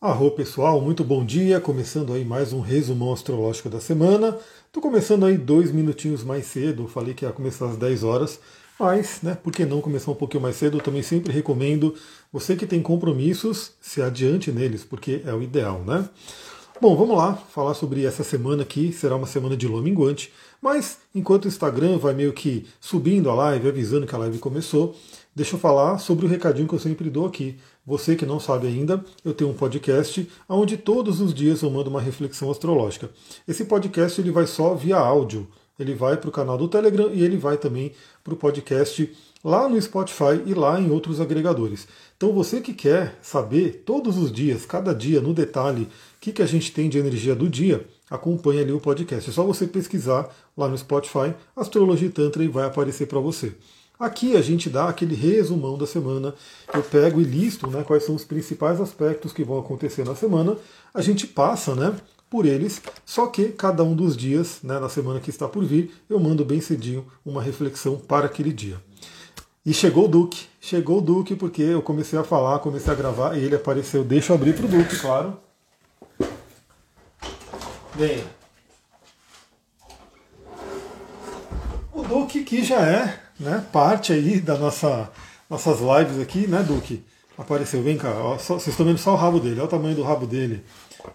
Arro pessoal, muito bom dia. Começando aí mais um resumão astrológico da semana. Estou começando aí dois minutinhos mais cedo. Falei que ia começar às 10 horas, mas, né, por que não começar um pouquinho mais cedo? Eu também sempre recomendo você que tem compromissos, se adiante neles, porque é o ideal, né? Bom, vamos lá falar sobre essa semana aqui. Será uma semana de lua minguante, mas enquanto o Instagram vai meio que subindo a live, avisando que a live começou, deixa eu falar sobre o recadinho que eu sempre dou aqui. Você que não sabe ainda, eu tenho um podcast onde todos os dias eu mando uma reflexão astrológica. Esse podcast ele vai só via áudio. Ele vai para o canal do Telegram e ele vai também para o podcast lá no Spotify e lá em outros agregadores. Então você que quer saber todos os dias, cada dia, no detalhe, o que, que a gente tem de energia do dia, acompanhe ali o podcast. É só você pesquisar lá no Spotify Astrologia Tantra e vai aparecer para você. Aqui a gente dá aquele resumão da semana, eu pego e listo né, quais são os principais aspectos que vão acontecer na semana, a gente passa né, por eles, só que cada um dos dias, né, na semana que está por vir, eu mando bem cedinho uma reflexão para aquele dia. E chegou o Duque, chegou o Duque porque eu comecei a falar, comecei a gravar e ele apareceu. Deixa eu abrir para o Duque, claro. Venha. O Duque que já é né, parte aí da nossa nossas lives aqui, né, Duque? Apareceu, vem cá, ó, só, vocês estão vendo só o rabo dele, olha o tamanho do rabo dele.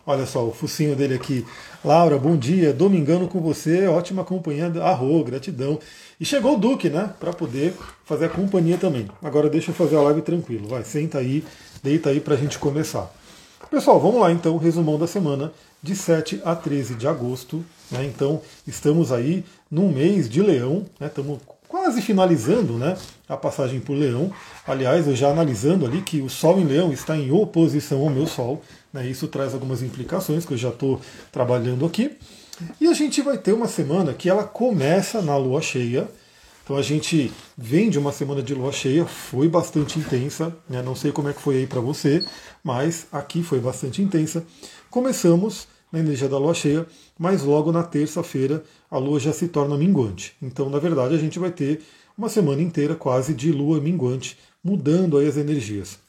Olha só, o focinho dele aqui. Laura, bom dia, domingando com você, ótima companhia, arro, gratidão. E chegou o Duque, né, para poder fazer a companhia também. Agora deixa eu fazer a live tranquilo, vai, senta aí, deita aí para a gente começar. Pessoal, vamos lá então, resumão da semana de 7 a 13 de agosto. Né, então, estamos aí num mês de leão, né, estamos quase finalizando né, a passagem por Leão. Aliás, eu já analisando ali que o Sol em Leão está em oposição ao meu Sol. Né, isso traz algumas implicações que eu já estou trabalhando aqui. E a gente vai ter uma semana que ela começa na lua cheia. Então a gente vem de uma semana de lua cheia, foi bastante intensa, né? não sei como é que foi aí para você, mas aqui foi bastante intensa. Começamos na energia da lua cheia, mas logo na terça-feira a lua já se torna minguante. Então, na verdade, a gente vai ter uma semana inteira quase de lua minguante, mudando aí as energias.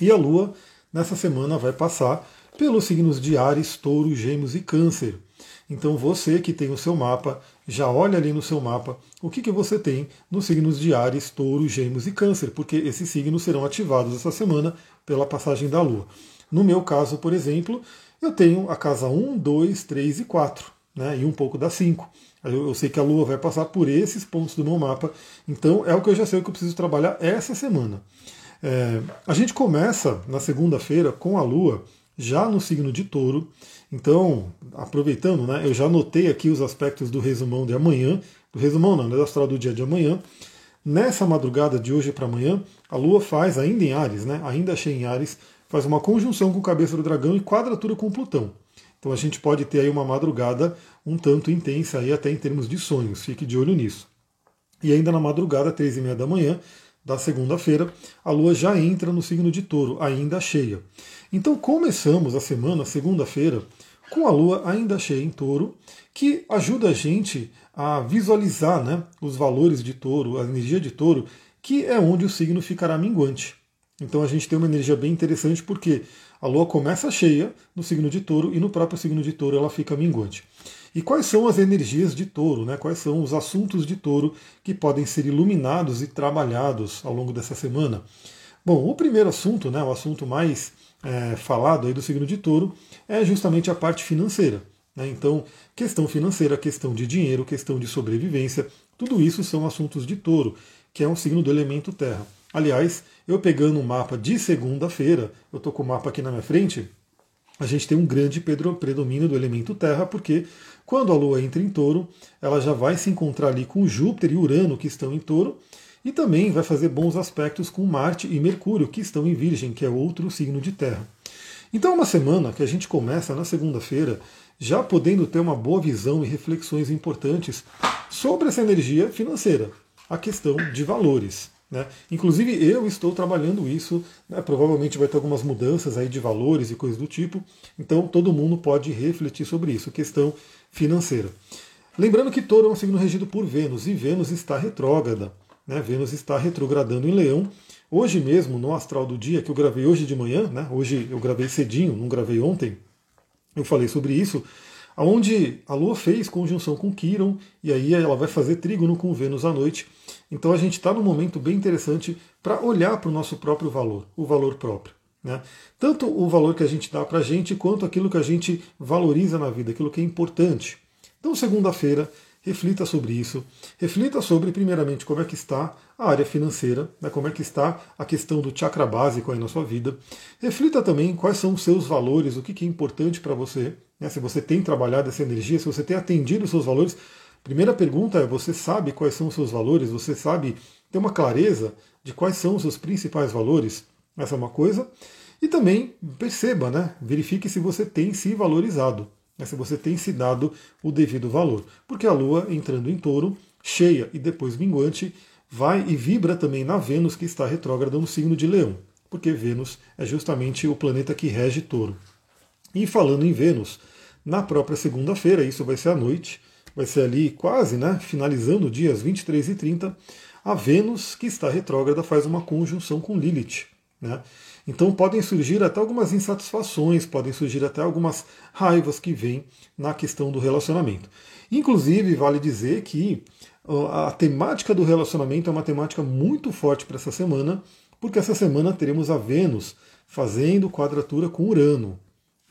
E a lua, nessa semana, vai passar pelos signos de Ares, Touro, Gêmeos e Câncer. Então você que tem o seu mapa, já olha ali no seu mapa o que, que você tem nos signos de Ares, Touro, Gêmeos e Câncer, porque esses signos serão ativados essa semana pela passagem da Lua. No meu caso, por exemplo, eu tenho a casa 1, 2, 3 e 4, né, e um pouco da 5. Eu, eu sei que a Lua vai passar por esses pontos do meu mapa, então é o que eu já sei que eu preciso trabalhar essa semana. É, a gente começa na segunda-feira com a Lua já no signo de touro. Então, aproveitando, né, eu já anotei aqui os aspectos do resumão de amanhã, do resumão não, né, do astral do dia de amanhã. Nessa madrugada de hoje para amanhã, a Lua faz, ainda em Ares, né, ainda cheia em Ares, faz uma conjunção com cabeça do dragão e quadratura com Plutão. Então a gente pode ter aí uma madrugada um tanto intensa aí até em termos de sonhos, fique de olho nisso. E ainda na madrugada, três e meia da manhã da segunda-feira, a Lua já entra no signo de touro, ainda cheia. Então começamos a semana, segunda-feira, com a Lua ainda cheia em touro, que ajuda a gente a visualizar né, os valores de touro, a energia de touro, que é onde o signo ficará minguante. Então a gente tem uma energia bem interessante porque a Lua começa cheia no signo de touro e no próprio signo de touro ela fica minguante. E quais são as energias de touro? Né? Quais são os assuntos de touro que podem ser iluminados e trabalhados ao longo dessa semana? Bom, o primeiro assunto, né, o assunto mais é, falado aí do signo de touro, é justamente a parte financeira. Né? Então, questão financeira, questão de dinheiro, questão de sobrevivência, tudo isso são assuntos de touro, que é um signo do elemento terra. Aliás, eu pegando um mapa de segunda-feira, eu estou com o mapa aqui na minha frente, a gente tem um grande predomínio do elemento terra, porque quando a Lua entra em touro, ela já vai se encontrar ali com Júpiter e Urano, que estão em touro, e também vai fazer bons aspectos com Marte e Mercúrio, que estão em Virgem, que é outro signo de terra. Então é uma semana que a gente começa na segunda-feira já podendo ter uma boa visão e reflexões importantes sobre essa energia financeira, a questão de valores. Né? Inclusive eu estou trabalhando isso, né? provavelmente vai ter algumas mudanças aí de valores e coisas do tipo, então todo mundo pode refletir sobre isso, questão financeira. Lembrando que touro é um signo regido por Vênus e Vênus está retrógrada. Né? Vênus está retrogradando em Leão, Hoje mesmo, no astral do dia, que eu gravei hoje de manhã, né? hoje eu gravei cedinho, não gravei ontem, eu falei sobre isso, onde a Lua fez conjunção com Quiron, e aí ela vai fazer trígono com Vênus à noite. Então a gente está num momento bem interessante para olhar para o nosso próprio valor, o valor próprio. Né? Tanto o valor que a gente dá para a gente, quanto aquilo que a gente valoriza na vida, aquilo que é importante. Então, segunda-feira, reflita sobre isso. Reflita sobre, primeiramente, como é que está a área financeira, né, como é que está a questão do chakra básico aí na sua vida. Reflita também quais são os seus valores, o que, é importante para você, né, se você tem trabalhado essa energia, se você tem atendido os seus valores. Primeira pergunta é: você sabe quais são os seus valores? Você sabe ter uma clareza de quais são os seus principais valores? Essa é uma coisa. E também perceba, né? Verifique se você tem se valorizado né, se você tem se dado o devido valor. Porque a Lua entrando em touro, cheia e depois minguante, vai e vibra também na Vênus, que está retrógrada no signo de Leão, porque Vênus é justamente o planeta que rege touro. E falando em Vênus, na própria segunda-feira, isso vai ser à noite, vai ser ali quase, né, finalizando dias 23 e 30, a Vênus, que está retrógrada, faz uma conjunção com Lilith. Né? Então podem surgir até algumas insatisfações, podem surgir até algumas raivas que vêm na questão do relacionamento. Inclusive, vale dizer que a temática do relacionamento é uma temática muito forte para essa semana, porque essa semana teremos a Vênus fazendo quadratura com Urano.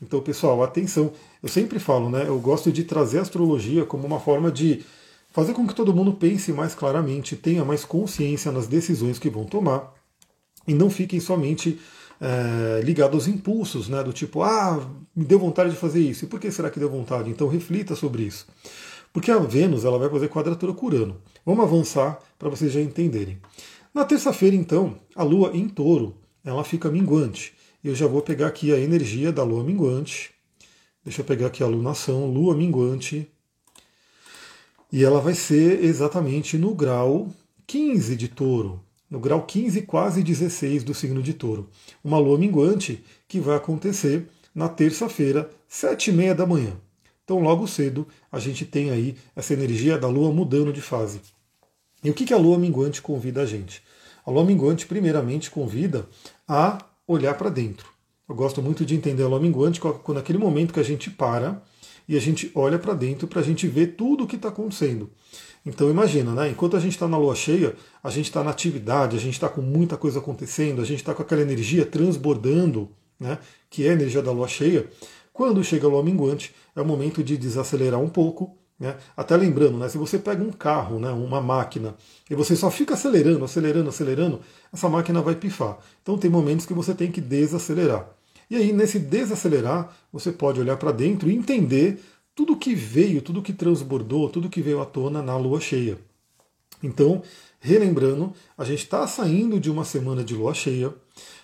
Então, pessoal, atenção. Eu sempre falo, né? Eu gosto de trazer a astrologia como uma forma de fazer com que todo mundo pense mais claramente, tenha mais consciência nas decisões que vão tomar e não fiquem somente é, ligado aos impulsos, né, do tipo, ah, me deu vontade de fazer isso. E por que será que deu vontade? Então reflita sobre isso. Porque a Vênus ela vai fazer quadratura com Urano. Vamos avançar para vocês já entenderem. Na terça-feira, então, a Lua em touro, ela fica minguante. Eu já vou pegar aqui a energia da Lua minguante. Deixa eu pegar aqui a lunação, Lua minguante. E ela vai ser exatamente no grau 15 de touro no grau 15, quase 16 do signo de touro. Uma lua minguante que vai acontecer na terça-feira, sete e meia da manhã. Então, logo cedo, a gente tem aí essa energia da lua mudando de fase. E o que, a lua minguante convida a gente? A lua minguante, primeiramente, convida a olhar para dentro. Eu gosto muito de entender a lua minguante quando aquele momento que a gente para e a gente olha para dentro para a gente ver tudo o que está acontecendo. Então imagina, né? Enquanto a gente está na lua cheia, a gente está na atividade, a gente está com muita coisa acontecendo, a gente está com aquela energia transbordando, né? Que é a energia da lua cheia. Quando chega a lua minguante, é o momento de desacelerar um pouco, né? Até lembrando, né? Se você pega um carro, né? Uma máquina e você só fica acelerando, acelerando, acelerando, essa máquina vai pifar. Então tem momentos que você tem que desacelerar. E aí nesse desacelerar, você pode olhar para dentro e entender tudo que veio, tudo que transbordou, tudo que veio à tona na lua cheia. Então, relembrando, a gente está saindo de uma semana de lua cheia.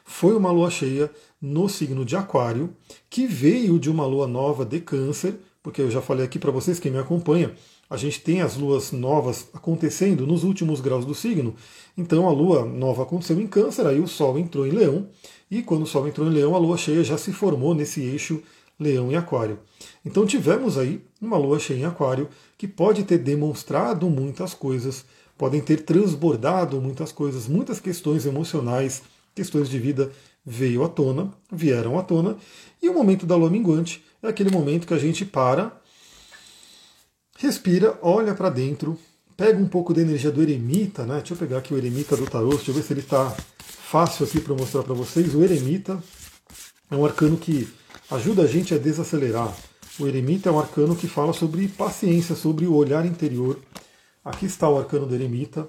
Foi uma lua cheia no signo de Aquário, que veio de uma lua nova de Câncer, porque eu já falei aqui para vocês, quem me acompanha, a gente tem as luas novas acontecendo nos últimos graus do signo. Então a lua nova aconteceu em Câncer, aí o Sol entrou em Leão, e quando o Sol entrou em Leão, a lua cheia já se formou nesse eixo Leão e Aquário. Então tivemos aí uma lua cheia em Aquário que pode ter demonstrado muitas coisas, podem ter transbordado muitas coisas, muitas questões emocionais, questões de vida veio à tona, vieram à tona, e o momento da lua minguante é aquele momento que a gente para, respira, olha para dentro, pega um pouco da energia do eremita, né? Deixa eu pegar aqui o eremita do tarô, deixa eu ver se ele está fácil aqui para mostrar para vocês. O eremita é um arcano que ajuda a gente a desacelerar. O eremita é um arcano que fala sobre paciência, sobre o olhar interior. Aqui está o arcano do eremita,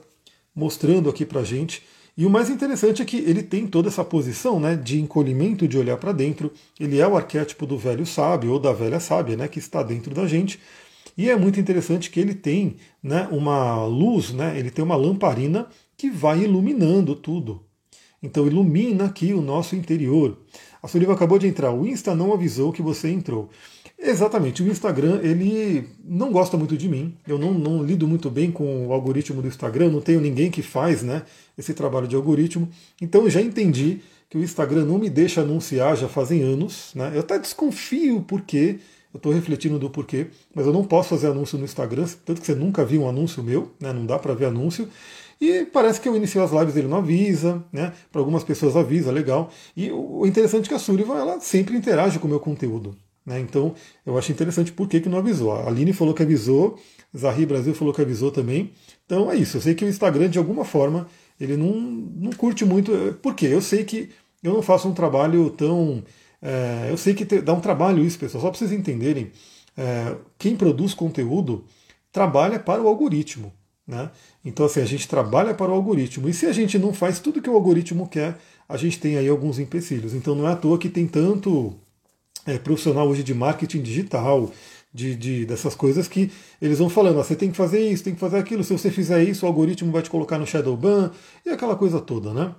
mostrando aqui para gente. E o mais interessante é que ele tem toda essa posição né, de encolhimento, de olhar para dentro. Ele é o arquétipo do velho sábio ou da velha sábia, né, que está dentro da gente. E é muito interessante que ele tem né, uma luz, né, ele tem uma lamparina que vai iluminando tudo. Então ilumina aqui o nosso interior. A Sullivan acabou de entrar. O Insta não avisou que você entrou. Exatamente, o Instagram ele não gosta muito de mim. Eu não, não, lido muito bem com o algoritmo do Instagram, não tenho ninguém que faz né, esse trabalho de algoritmo. Então eu já entendi que o Instagram não me deixa anunciar já fazem anos. Né? Eu até desconfio porque, eu estou refletindo do porquê, mas eu não posso fazer anúncio no Instagram, tanto que você nunca viu um anúncio meu, né? não dá para ver anúncio. E parece que eu inicio as lives ele não avisa, né? Para algumas pessoas avisa, legal. E o interessante é que a Sullivan ela sempre interage com o meu conteúdo. Né? Então eu acho interessante por que, que não avisou. A Aline falou que avisou, Zahri Brasil falou que avisou também. Então é isso. Eu sei que o Instagram, de alguma forma, ele não, não curte muito. Por quê? Eu sei que eu não faço um trabalho tão. É, eu sei que te, dá um trabalho isso, pessoal. Só para vocês entenderem, é, quem produz conteúdo trabalha para o algoritmo. Né? Então, assim, a gente trabalha para o algoritmo. E se a gente não faz tudo que o algoritmo quer, a gente tem aí alguns empecilhos. Então, não é à toa que tem tanto é, profissional hoje de marketing digital, de, de, dessas coisas que eles vão falando, ah, você tem que fazer isso, tem que fazer aquilo, se você fizer isso, o algoritmo vai te colocar no shadow ban e aquela coisa toda, né?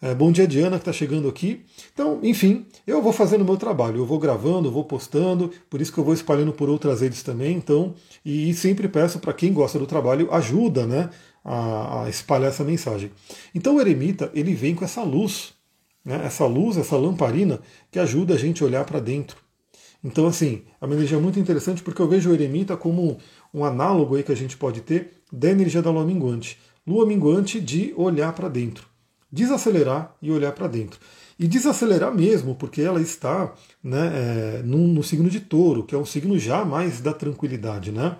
É, bom dia, Diana, que está chegando aqui. Então, enfim, eu vou fazendo o meu trabalho, eu vou gravando, vou postando, por isso que eu vou espalhando por outras redes também. Então, e, sempre peço para quem gosta do trabalho, ajuda, né, a, a, espalhar essa mensagem. Então, o eremita, ele vem com essa luz, né, essa luz, essa lamparina, que ajuda a gente a olhar para dentro. Então, assim, a minha energia é muito interessante porque eu vejo o eremita como um análogo aí que a gente pode ter da energia da lua minguante. Lua minguante de olhar para dentro. Desacelerar e olhar para dentro. E desacelerar mesmo, porque ela está né, é, no, no, signo de touro, que é um signo já mais da tranquilidade. Né?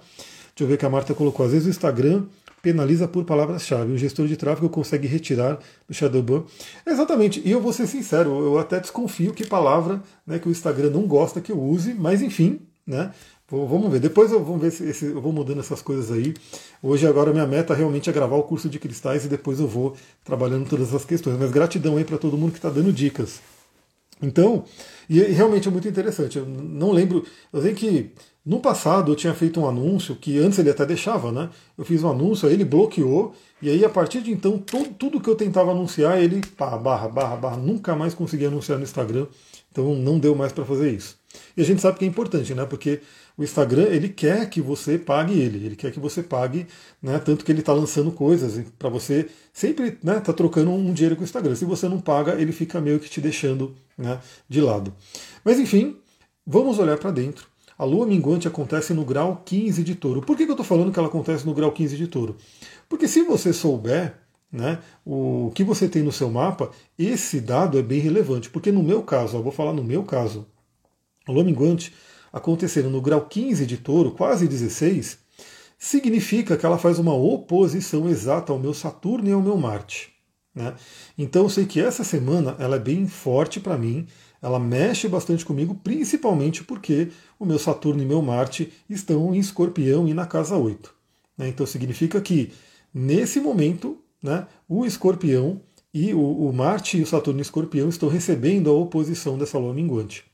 Deixa eu ver que a Marta colocou. Às vezes o Instagram penaliza por palavras-chave. O gestor de tráfego consegue retirar do Shadowban. Exatamente, e eu vou ser sincero, eu até desconfio que palavra né, que o Instagram não gosta que eu use, mas enfim, né? Vamos ver, depois eu, vamos ver se, se, eu vou mudando essas coisas aí. Hoje agora minha meta realmente é gravar o curso de cristais e depois eu vou trabalhando todas essas questões. Mas gratidão aí para todo mundo que está dando dicas. Então, e realmente é muito interessante. Eu não lembro, eu sei que no passado eu tinha feito um anúncio que antes ele até deixava, né? Eu fiz um anúncio, aí ele bloqueou, e aí a partir de então todo, tudo que eu tentava anunciar, ele pá, barra, barra, barra, nunca mais conseguia anunciar no Instagram. Então não deu mais para fazer isso. E a gente sabe que é importante, né? Porque o Instagram ele quer que você pague ele, ele quer que você pague, né? Tanto que ele está lançando coisas para você sempre, né? Tá trocando um dinheiro com o Instagram. Se você não paga, ele fica meio que te deixando, né? De lado. Mas enfim, vamos olhar para dentro a lua minguante acontece no grau 15 de touro. Por que, que eu estou falando que ela acontece no grau 15 de touro? Porque se você souber né, o que você tem no seu mapa, esse dado é bem relevante. Porque no meu caso, vou falar no meu caso, a lua minguante acontecendo no grau 15 de touro, quase 16, significa que ela faz uma oposição exata ao meu Saturno e ao meu Marte. Né? Então eu sei que essa semana ela é bem forte para mim, ela mexe bastante comigo, principalmente porque o meu Saturno e meu Marte estão em escorpião e na casa 8. Né? Então significa que nesse momento né, o escorpião e o, o Marte e o Saturno em escorpião estão recebendo a oposição dessa lua minguante.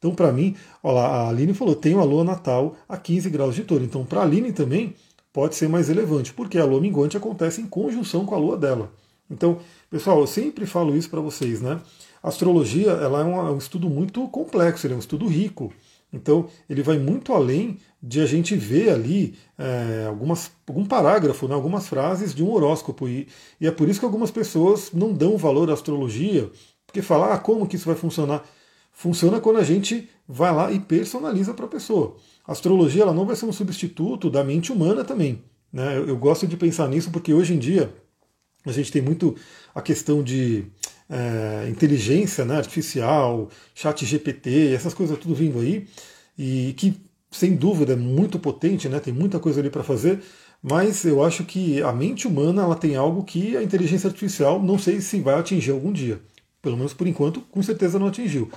Então, para mim, olha lá, a Aline falou, tenho a lua natal a 15 graus de touro. Então, para a Aline também pode ser mais relevante, porque a lua minguante acontece em conjunção com a lua dela. Então, pessoal, eu sempre falo isso para vocês, né? A astrologia ela é um, é um estudo muito complexo, é um estudo rico. Então, ele vai muito além de a gente ver ali é, algumas, algum parágrafo, né, algumas frases de um horóscopo. E, e, é por isso que algumas pessoas não dão valor à astrologia, porque falar ah, como que isso vai funcionar. Funciona quando a gente vai lá e personaliza para a pessoa. A astrologia ela não vai ser um substituto da mente humana também. Né? Eu, eu gosto de pensar nisso porque hoje em dia a gente tem muito a questão de é, inteligência né, artificial, chat GPT, essas coisas tudo vindo aí, e que sem dúvida é muito potente, né, tem muita coisa ali para fazer, mas eu acho que a mente humana ela tem algo que a inteligência artificial não sei se vai atingir algum dia. Pelo menos por enquanto, com certeza não atingiu.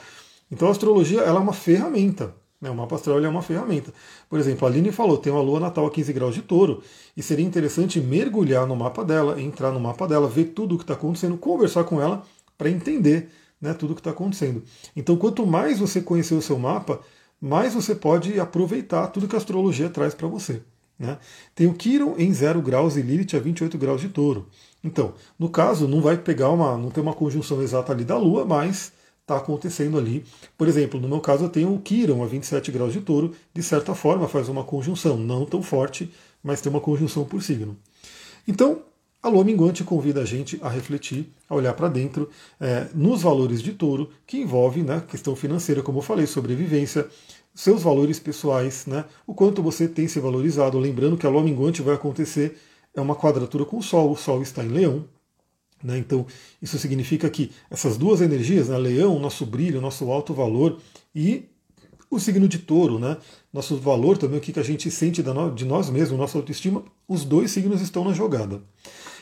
Então a astrologia ela é uma ferramenta. Né? O mapa astral é uma ferramenta. Por exemplo, a Aline falou, tem uma lua natal a 15 graus de touro, e seria interessante mergulhar no mapa dela, entrar no mapa dela, ver tudo o que está acontecendo, conversar com ela para entender né, tudo o que está acontecendo. Então, quanto mais você conhecer o seu mapa, mais você pode aproveitar tudo que a astrologia traz para você. Né? Tem o Quiron em 0 graus e Lilith a 28 graus de touro. Então, no caso, não vai pegar uma. não tem uma conjunção exata ali da Lua, mas está acontecendo ali. Por exemplo, no meu caso eu tenho o Quiron a 27 graus de touro, de certa forma faz uma conjunção, não tão forte, mas tem uma conjunção por signo. Então, a lua minguante convida a gente a refletir, a olhar para dentro, é, nos valores de touro, que envolve né, questão financeira, como eu falei, sobrevivência, seus valores pessoais, né, o quanto você tem se valorizado. Lembrando que a lua minguante vai acontecer é uma quadratura com o Sol, o Sol está em Leão. Né? Então, isso significa que essas duas energias, né? Leão, nosso brilho, nosso alto valor, e o signo de touro, né? nosso valor também, o que a gente sente de nós mesmos, nossa autoestima, os dois signos estão na jogada.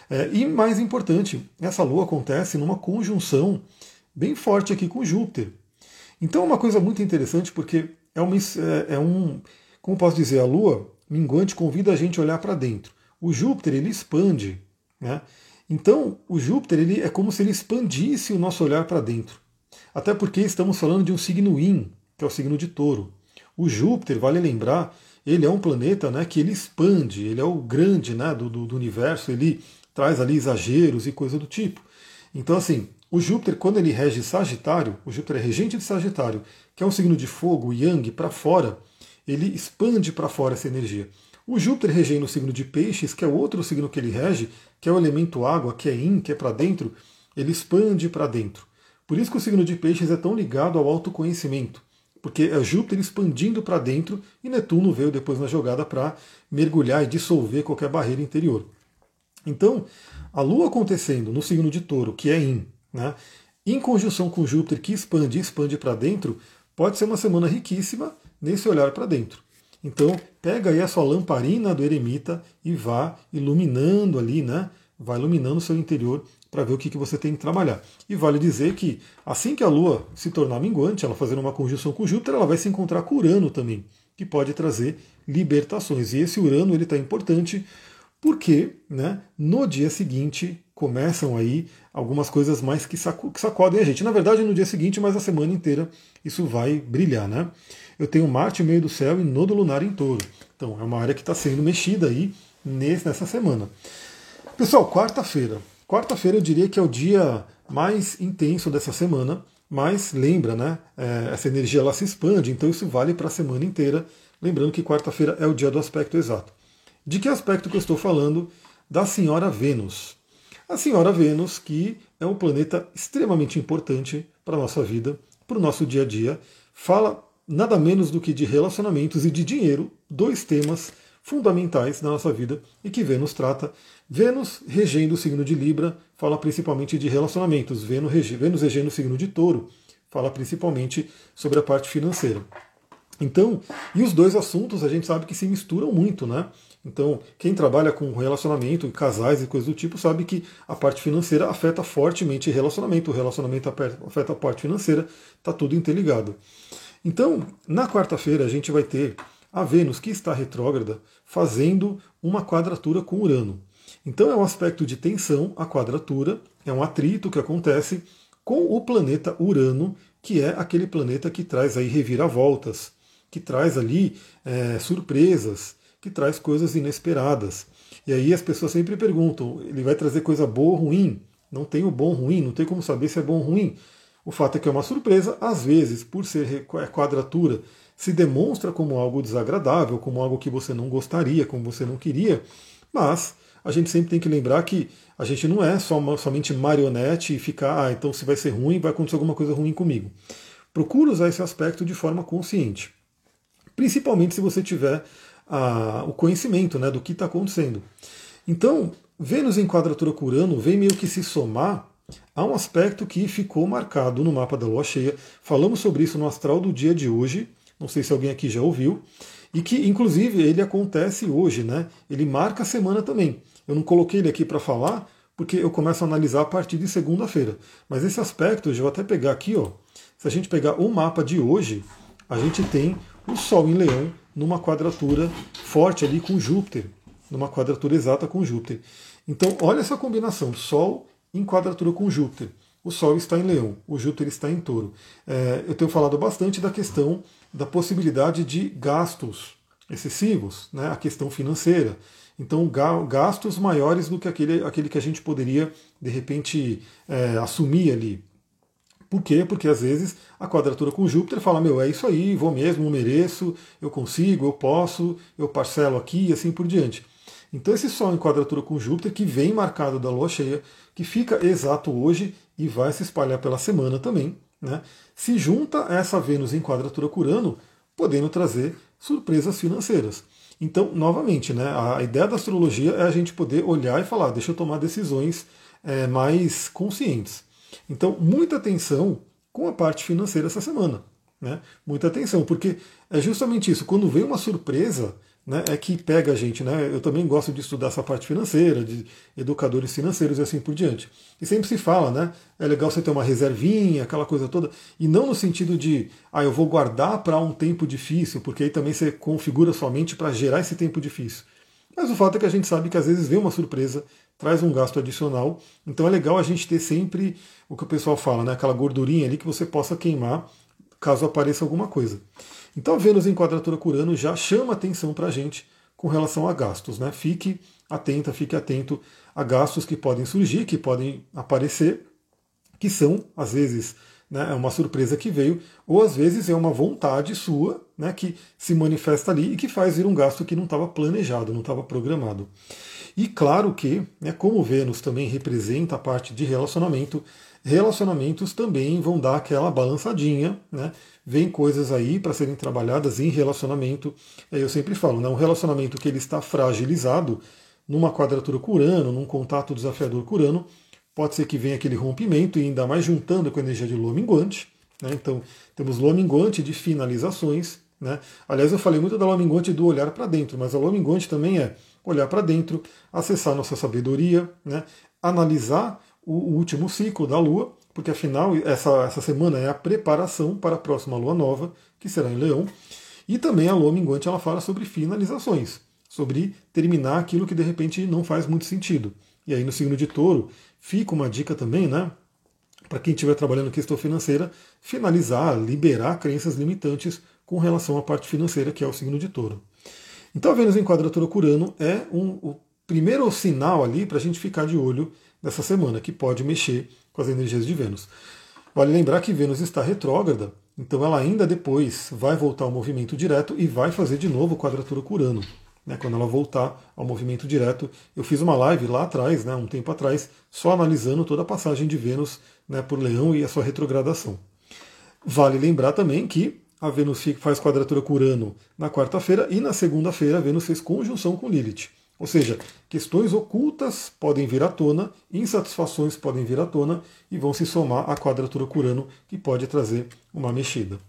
É, e mais importante, essa lua acontece numa conjunção bem forte aqui com Júpiter. Então é uma coisa muito interessante porque é, uma, é, é um, como posso dizer, a lua minguante convida a gente a olhar para dentro. O Júpiter ele expande, né? Então o Júpiter ele é como se ele expandisse o nosso olhar para dentro. Até porque estamos falando de um signo Yin, que é o signo de Touro. O Júpiter, vale lembrar, ele é um planeta né, que ele expande, ele é o grande né, do, do, do universo, ele traz ali exageros e coisa do tipo. Então, assim, o Júpiter, quando ele rege Sagitário, o Júpiter é regente de Sagitário, que é um signo de fogo, Yang, para fora, ele expande para fora essa energia. O Júpiter regendo o signo de Peixes, que é outro signo que ele rege, que é o elemento água, que é Yin, que é para dentro, ele expande para dentro. Por isso que o signo de Peixes é tão ligado ao autoconhecimento, porque é Júpiter expandindo para dentro e Netuno veio depois na jogada para mergulhar e dissolver qualquer barreira interior. Então, a Lua acontecendo no signo de Touro, que é Yin, né, em conjunção com Júpiter, que expande e expande para dentro, pode ser uma semana riquíssima nesse olhar para dentro. Então, pega aí a sua lamparina do eremita e vá iluminando ali, né? Vai iluminando o seu interior para ver o que, que você tem que trabalhar. E vale dizer que assim que a Lua se tornar minguante, ela fazendo uma conjunção com Júpiter, ela vai se encontrar com Urano também, que pode trazer libertações. E esse Urano ele está importante porque né, no dia seguinte começam aí algumas coisas mais que, saco, que sacodem a gente. Na verdade, no dia seguinte, mas a semana inteira isso vai brilhar. Né? Eu tenho Marte no meio do céu e Nodo Lunar em touro. Então é uma área que está sendo mexida aí nessa semana. Pessoal, quarta-feira. Quarta-feira eu diria que é o dia mais intenso dessa semana, mas lembra, né? É, essa energia ela se expande, então isso vale para a semana inteira. Lembrando que quarta-feira é o dia do aspecto exato. De que aspecto que eu estou falando? Da senhora Vênus. A senhora Vênus, que é um planeta extremamente importante para a nossa vida, para o nosso dia a dia, fala nada menos do que de relacionamentos e de dinheiro, dois temas fundamentais da nossa vida e que Vênus trata. Vênus, regendo o signo de Libra, fala principalmente de relacionamentos. Vênus, regendo o signo de Touro, fala principalmente sobre a parte financeira. Então, e os dois assuntos a gente sabe que se misturam muito, né? Então, quem trabalha com relacionamento, casais e coisas do tipo, sabe que a parte financeira afeta fortemente o relacionamento, o relacionamento afeta a parte financeira, está tudo interligado. Então, na quarta-feira, a gente vai ter a Vênus, que está retrógrada, fazendo uma quadratura com Urano. Então, é um aspecto de tensão, a quadratura, é um atrito que acontece com o planeta Urano, que é aquele planeta que traz aí reviravoltas, que traz ali é, surpresas, que traz coisas inesperadas. E aí as pessoas sempre perguntam: ele vai trazer coisa boa ou ruim? Não tem o bom ruim, não tem como saber se é bom ou ruim. O fato é que é uma surpresa, às vezes, por ser é quadratura, se demonstra como algo desagradável, como algo que você não gostaria, como você não queria, mas a gente sempre tem que lembrar que a gente não é só uma, somente marionete e ficar, ah, então se vai ser ruim, vai acontecer alguma coisa ruim comigo. Procura usar esse aspecto de forma consciente. Principalmente se você tiver a, o conhecimento né, do que está acontecendo. Então, Vênus em quadratura com Urano vem meio que se somar a um aspecto que ficou marcado no mapa da lua cheia. Falamos sobre isso no astral do dia de hoje. Não sei se alguém aqui já ouviu. E que, inclusive, ele acontece hoje, né? Ele marca a semana também. Eu não coloquei ele aqui para falar, porque eu começo a analisar a partir de segunda-feira. Mas esse aspecto, eu vou até pegar aqui, ó. Se a gente pegar o mapa de hoje, a gente tem o Sol em Leão numa quadratura forte ali com Júpiter, numa quadratura exata com Júpiter. Então, olha essa combinação: Sol em quadratura com Júpiter. O Sol está em Leão, o Júpiter está em Touro. É, eu tenho falado bastante da questão da possibilidade de gastos excessivos, né, a questão financeira. Então, gastos maiores do que aquele, aquele que a gente poderia, de repente, é, assumir ali. Por quê? Porque às vezes a quadratura com Júpiter fala, meu, é isso aí, vou mesmo, mereço, eu consigo, eu posso, eu parcelo aqui e assim por diante. Então esse Sol em quadratura com Júpiter, que vem marcado da Lua cheia, que fica exato hoje e vai se espalhar pela semana também, né? se junta a essa Vênus em quadratura com Urano, podendo trazer surpresas financeiras. Então, novamente, né, a ideia da astrologia é a gente poder olhar e falar, deixa eu tomar decisões é, mais conscientes. Então, muita atenção com a parte financeira essa semana. Né? Muita atenção, porque é justamente isso. Quando vem uma surpresa, né, é que pega a gente. Né? Eu também gosto de estudar essa parte financeira, de educadores financeiros e assim por diante. E sempre se fala, né? É legal você ter uma reservinha, aquela coisa toda, e não no sentido de, ah, eu vou guardar para um tempo difícil, porque aí também você configura sua mente para gerar esse tempo difícil. Mas o fato é que a gente sabe que às vezes vem uma surpresa, traz um gasto adicional. Então é legal a gente ter sempre o que o pessoal fala, né? Aquela gordurinha ali que você possa queimar caso apareça alguma coisa. Então Vênus em quadratura com Urano já chama atenção para a gente com relação a gastos. Né? Fique atenta, fique atento a gastos que podem surgir, que podem aparecer, que são, às vezes, né, é uma surpresa que veio, ou às vezes é uma vontade sua né, que se manifesta ali e que faz vir um gasto que não estava planejado, não estava programado. E claro que, né, como Vênus também representa a parte de relacionamento, relacionamentos também vão dar aquela balançadinha, né? Vem coisas aí para serem trabalhadas em relacionamento. Eu sempre falo, né? Um relacionamento que ele está fragilizado numa quadratura curano, num contato desafiador curano, pode ser que venha aquele rompimento e ainda mais juntando com a energia de lua minguante. Né? Então temos lua minguante de finalizações. Né? Aliás, eu falei muito da lua minguante do olhar para dentro, mas a lua minguante também é olhar para dentro, acessar nossa sabedoria, né? analisar o último ciclo da Lua, porque afinal essa, essa semana é a preparação para a próxima Lua nova, que será em Leão. E também a Lua minguante ela fala sobre finalizações, sobre terminar aquilo que de repente não faz muito sentido. E aí no signo de touro fica uma dica também, né? Para quem estiver trabalhando em questão financeira, finalizar, liberar crenças limitantes com relação à parte financeira, que é o signo de touro. Então a Vênus em quadratura Curano é um, o primeiro sinal ali para a gente ficar de olho dessa semana, que pode mexer com as energias de Vênus. Vale lembrar que Vênus está retrógrada, então ela ainda depois vai voltar ao movimento direto e vai fazer de novo quadratura com Urano. Né, quando ela voltar ao movimento direto. Eu fiz uma live lá atrás, né, um tempo atrás, só analisando toda a passagem de Vênus né, por Leão e a sua retrogradação. Vale lembrar também que a Vênus faz quadratura com Urano na quarta-feira e na segunda-feira a Vênus fez conjunção com Lilith. Ou seja, questões ocultas podem vir à tona, insatisfações podem vir à tona e vão se somar à quadratura Curano, que pode trazer uma mexida.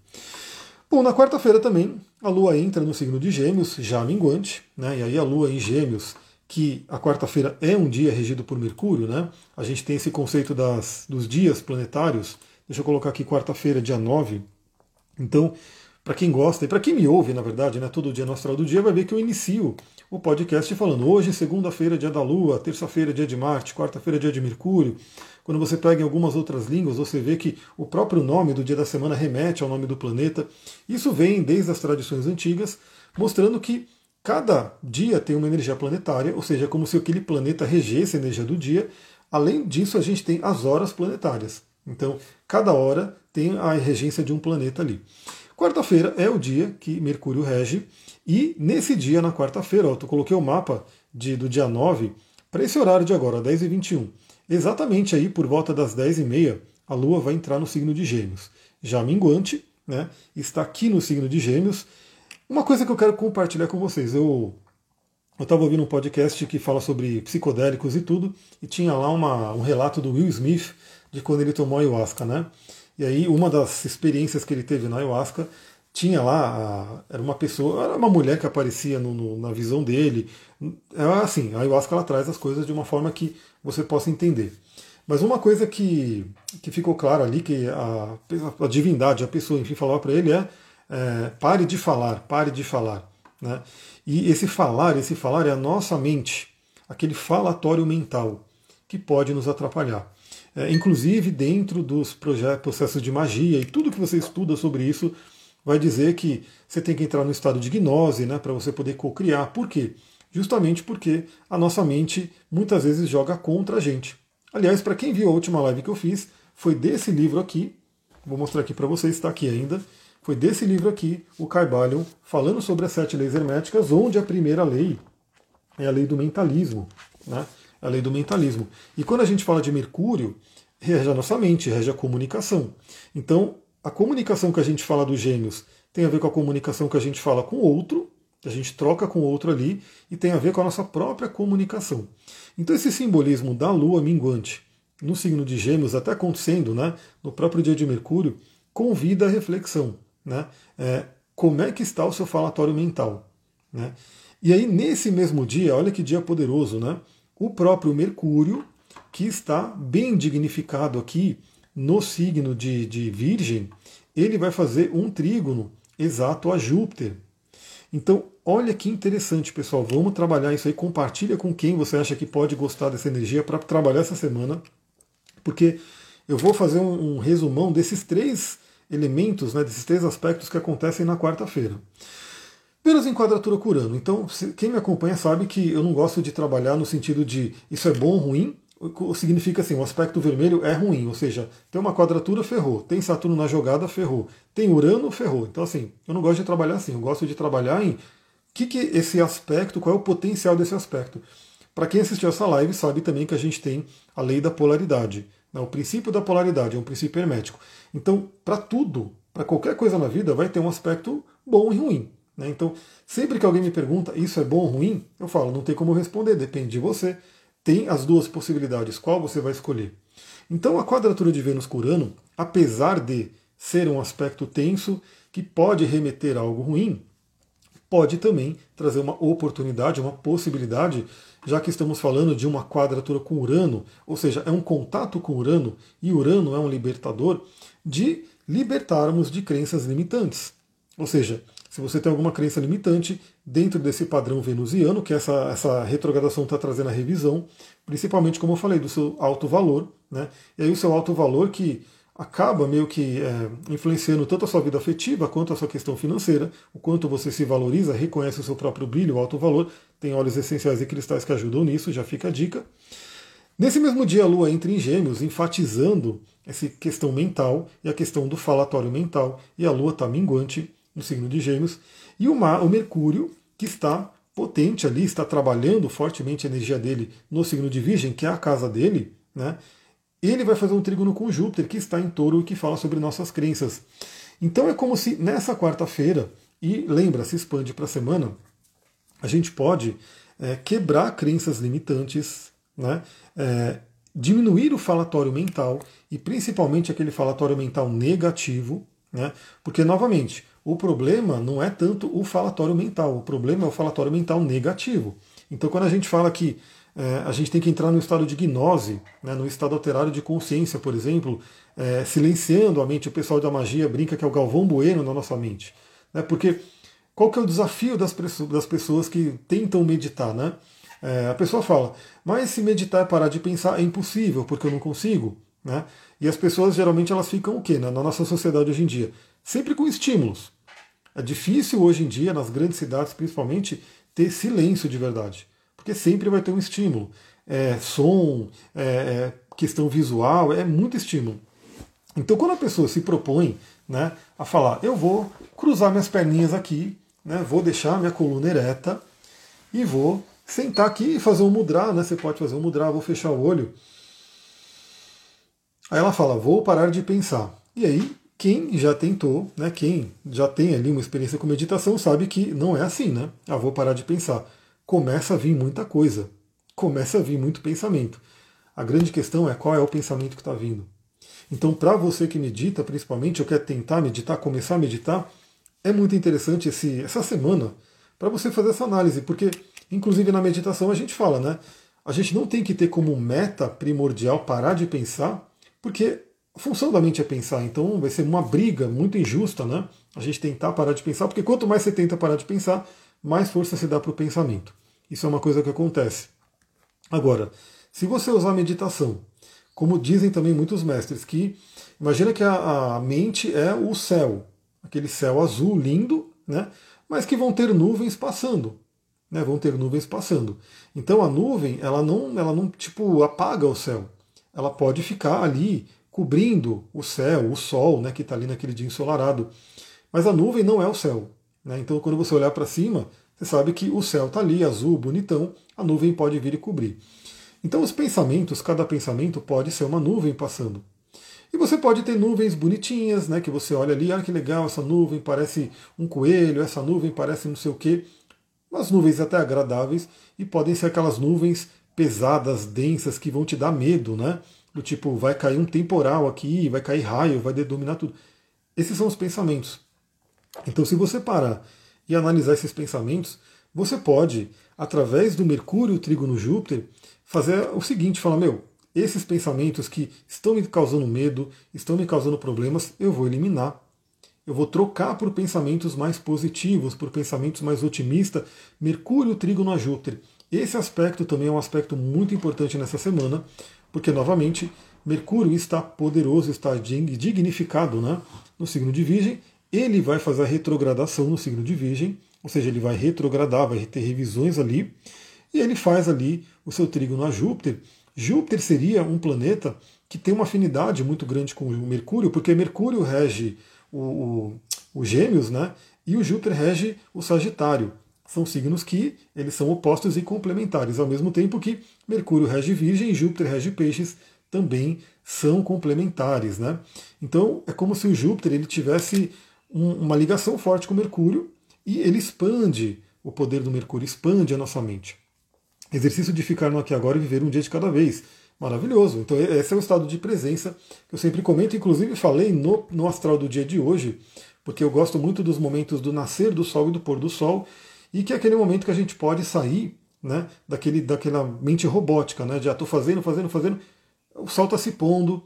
Bom, na quarta-feira também a Lua entra no signo de Gêmeos, já minguante, né? e aí a Lua em Gêmeos, que a quarta-feira é um dia regido por Mercúrio, né? a gente tem esse conceito das, dos dias planetários. Deixa eu colocar aqui quarta-feira, dia 9. Então, para quem gosta e para quem me ouve, na verdade, né, todo dia no Astral do Dia, vai ver que eu inicio o podcast falando hoje, segunda-feira, dia da Lua, terça-feira, dia de Marte, quarta-feira, dia de Mercúrio. Quando você pega em algumas outras línguas, você vê que o próprio nome do dia da semana remete ao nome do planeta. Isso vem desde as tradições antigas, mostrando que cada dia tem uma energia planetária, ou seja, como se aquele planeta regesse a energia do dia. Além disso, a gente tem as horas planetárias. Então, cada hora tem a regência de um planeta ali. Quarta-feira é o dia que Mercúrio rege, e nesse dia, na quarta-feira, eu coloquei o mapa de, do dia 9 para esse horário de agora, 10 e 21 Exatamente aí, por volta das 10 e meia, a Lua vai entrar no signo de Gêmeos. Já minguante, né, está aqui no signo de Gêmeos. Uma coisa que eu quero compartilhar com vocês, eu eu estava ouvindo um podcast que fala sobre psicodélicos e tudo, e tinha lá uma, um relato do Will Smith de quando ele tomou ayahuasca, né? E aí, uma das experiências que ele teve na ayahuasca tinha lá, era uma pessoa, era uma mulher que aparecia no, no, na visão dele. É assim, a ayahuasca ela traz as coisas de uma forma que você possa entender. Mas uma coisa que, que ficou claro ali, que a, a divindade, a pessoa, enfim, falava para ele é, é, pare de falar, pare de falar. Né? E esse falar, esse falar é a nossa mente, aquele falatório mental que pode nos atrapalhar é, inclusive dentro dos processos de magia e tudo que você estuda sobre isso vai dizer que você tem que entrar no estado de gnose né, para você poder co-criar. Por quê? Justamente porque a nossa mente muitas vezes joga contra a gente. Aliás, para quem viu a última live que eu fiz, foi desse livro aqui, vou mostrar aqui para vocês, está aqui ainda, foi desse livro aqui, o Caibalion, falando sobre as sete leis herméticas, onde a primeira lei é a lei do mentalismo. Né? a lei do mentalismo. E quando a gente fala de Mercúrio, rege a nossa mente, rege a comunicação. Então, a comunicação que a gente fala dos gêmeos tem a ver com a comunicação que a gente fala com o outro, que a gente troca com o outro ali e tem a ver com a nossa própria comunicação. Então esse simbolismo da lua minguante no signo de Gêmeos, até acontecendo né, no próprio dia de Mercúrio, convida a reflexão. Né? É, como é que está o seu falatório mental? Né? E aí, nesse mesmo dia, olha que dia poderoso, né? O próprio Mercúrio, que está bem dignificado aqui no signo de, de Virgem, ele vai fazer um trígono exato a Júpiter. Então, olha que interessante, pessoal. Vamos trabalhar isso aí. Compartilha com quem você acha que pode gostar dessa energia para trabalhar essa semana, porque eu vou fazer um, um resumão desses três elementos, né, desses três aspectos que acontecem na quarta-feira. Vênus em quadratura com Urano. Então, quem me acompanha sabe que eu não gosto de trabalhar no sentido de isso é bom ou ruim. Significa assim, o aspecto vermelho é ruim, ou seja, tem uma quadratura, ferrou. Tem Saturno na jogada, ferrou. Tem Urano, ferrou. Então, assim, eu não gosto de trabalhar assim. Eu gosto de trabalhar em que, que esse aspecto, qual é o potencial desse aspecto. Para quem assistiu essa live, sabe também que a gente tem a lei da polaridade. Né? O princípio da polaridade é um princípio hermético. Então, para tudo, para qualquer coisa na vida, vai ter um aspecto bom e ruim. Né? Então, sempre que alguém me pergunta isso é bom ou ruim, eu falo, não tem como responder, depende de você. Tem as duas possibilidades, qual você vai escolher? Então, a quadratura de Vênus com Urano, apesar de ser um aspecto tenso, que pode remeter a algo ruim, pode também trazer uma oportunidade, uma possibilidade, já que estamos falando de uma quadratura com Urano, ou seja, é um contato com Urano, e Urano é um libertador, de libertarmos de crenças limitantes. Ou seja, se você tem alguma crença limitante dentro desse padrão venusiano, que essa, essa retrogradação está trazendo a revisão, principalmente, como eu falei, do seu alto valor, né? E aí o seu alto valor que acaba meio que é, influenciando tanto a sua vida afetiva quanto a sua questão financeira, o quanto você se valoriza, reconhece o seu próprio brilho, o alto valor, tem óleos essenciais e cristais que ajudam nisso, já fica a dica. Nesse mesmo dia, a Lua entra em Gêmeos, enfatizando essa questão mental e a questão do falatório mental, e a Lua está minguante, no signo de Gêmeos, e o, Mar, o Mercúrio, que está potente ali, está trabalhando fortemente a energia dele no signo de Virgem, que é a casa dele, né? Ele vai fazer um trígono com Júpiter, que está em touro e que fala sobre nossas crenças. Então é como se nessa quarta-feira, e lembra, se expande para a semana, a gente pode é, quebrar crenças limitantes, né? É, diminuir o falatório mental e principalmente aquele falatório mental negativo, né? Porque, novamente, o problema não é tanto o falatório mental, o problema é o falatório mental negativo. Então, quando a gente fala que é, a gente tem que entrar no estado de gnose, né, no estado alterado de consciência, por exemplo, é, silenciando a mente, o pessoal da magia brinca que é o Galvão Bueno na nossa mente. Né, porque qual que é o desafio das, das pessoas que tentam meditar? Né? É, a pessoa fala, mas se meditar é parar de pensar, é impossível, porque eu não consigo. Né? E as pessoas geralmente elas ficam o quê? Na nossa sociedade hoje em dia? Sempre com estímulos. É difícil hoje em dia, nas grandes cidades principalmente, ter silêncio de verdade. Porque sempre vai ter um estímulo. É, som, é, é, questão visual, é muito estímulo. Então quando a pessoa se propõe né, a falar, eu vou cruzar minhas perninhas aqui, né, vou deixar minha coluna ereta e vou sentar aqui e fazer um mudra, né? Você pode fazer um mudra, vou fechar o olho. Aí ela fala, vou parar de pensar. E aí quem já tentou, né, quem já tem ali uma experiência com meditação, sabe que não é assim, né? Ah, vou parar de pensar. Começa a vir muita coisa, começa a vir muito pensamento. A grande questão é qual é o pensamento que está vindo. Então, para você que medita, principalmente, ou quer tentar meditar, começar a meditar, é muito interessante esse, essa semana para você fazer essa análise, porque, inclusive, na meditação a gente fala, né? A gente não tem que ter como meta primordial parar de pensar, porque a função da mente é pensar, então vai ser uma briga muito injusta, né? A gente tentar parar de pensar, porque quanto mais você tenta parar de pensar, mais força se dá para o pensamento. Isso é uma coisa que acontece. Agora, se você usar a meditação, como dizem também muitos mestres, que imagina que a, a mente é o céu, aquele céu azul lindo, né? Mas que vão ter nuvens passando, né? Vão ter nuvens passando. Então a nuvem, ela não, ela não tipo apaga o céu. Ela pode ficar ali cobrindo o céu, o sol, né, que está ali naquele dia ensolarado. Mas a nuvem não é o céu. Né? Então, quando você olhar para cima, você sabe que o céu está ali, azul, bonitão, a nuvem pode vir e cobrir. Então, os pensamentos, cada pensamento pode ser uma nuvem passando. E você pode ter nuvens bonitinhas, né, que você olha ali, ah, que legal, essa nuvem parece um coelho, essa nuvem parece não sei o quê. umas nuvens até agradáveis e podem ser aquelas nuvens pesadas, densas, que vão te dar medo, né? Do tipo, vai cair um temporal aqui, vai cair raio, vai dominar tudo. Esses são os pensamentos. Então, se você parar e analisar esses pensamentos, você pode, através do Mercúrio, Trigo no Júpiter, fazer o seguinte: falar, meu, esses pensamentos que estão me causando medo, estão me causando problemas, eu vou eliminar. Eu vou trocar por pensamentos mais positivos, por pensamentos mais otimistas. Mercúrio, Trigo no Júpiter. Esse aspecto também é um aspecto muito importante nessa semana, porque, novamente, Mercúrio está poderoso, está dignificado né, no signo de Virgem. Ele vai fazer a retrogradação no signo de Virgem, ou seja, ele vai retrogradar, vai ter revisões ali, e ele faz ali o seu trígono a Júpiter. Júpiter seria um planeta que tem uma afinidade muito grande com o Mercúrio, porque Mercúrio rege o, o, o Gêmeos, né? E o Júpiter rege o Sagitário. São signos que eles são opostos e complementares, ao mesmo tempo que Mercúrio rege Virgem e Júpiter rege Peixes também são complementares, né? Então é como se o Júpiter ele tivesse um, uma ligação forte com Mercúrio e ele expande o poder do Mercúrio, expande a nossa mente. Exercício de ficar no aqui agora e viver um dia de cada vez. Maravilhoso. Então, esse é o estado de presença que eu sempre comento. Inclusive, falei no, no astral do dia de hoje, porque eu gosto muito dos momentos do nascer do sol e do pôr do sol, e que é aquele momento que a gente pode sair né, daquele, daquela mente robótica, né, de ah, estou fazendo, fazendo, fazendo, o sol está se pondo,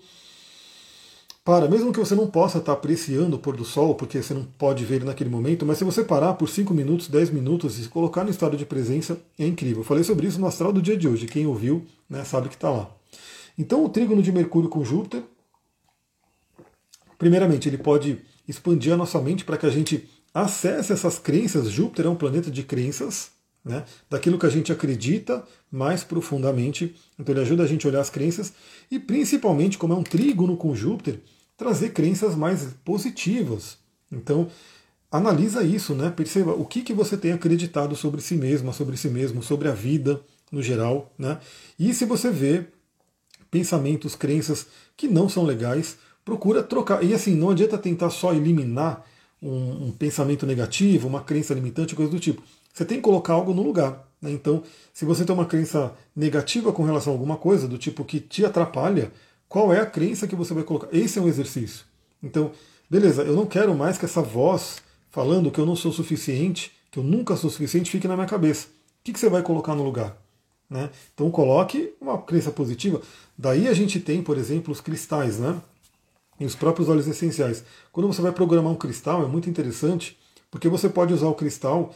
para, mesmo que você não possa estar apreciando o pôr do sol, porque você não pode ver ele naquele momento, mas se você parar por 5 minutos, 10 minutos e se colocar no estado de presença, é incrível. Eu falei sobre isso no astral do dia de hoje. Quem ouviu né, sabe que está lá. Então, o trígono de Mercúrio com Júpiter, primeiramente, ele pode expandir a nossa mente para que a gente acesse essas crenças. Júpiter é um planeta de crenças, né, daquilo que a gente acredita mais profundamente. Então, ele ajuda a gente a olhar as crenças e, principalmente, como é um trígono com Júpiter, trazer crenças mais positivas. Então, analisa isso, né? Perceba o que, que você tem acreditado sobre si mesma, sobre si mesmo, sobre a vida no geral, né? E se você vê pensamentos, crenças que não são legais, procura trocar. E assim, não adianta tentar só eliminar um, um pensamento negativo, uma crença limitante, coisa do tipo. Você tem que colocar algo no lugar. Né? Então, se você tem uma crença negativa com relação a alguma coisa, do tipo que te atrapalha, qual é a crença que você vai colocar? Esse é um exercício. Então, beleza, eu não quero mais que essa voz falando que eu não sou suficiente, que eu nunca sou suficiente, fique na minha cabeça. O que, você vai colocar no lugar? Né? Então coloque uma crença positiva. Daí a gente tem, por exemplo, os cristais, né? E os próprios óleos essenciais. Quando você vai programar um cristal, é muito interessante, porque você pode usar o cristal.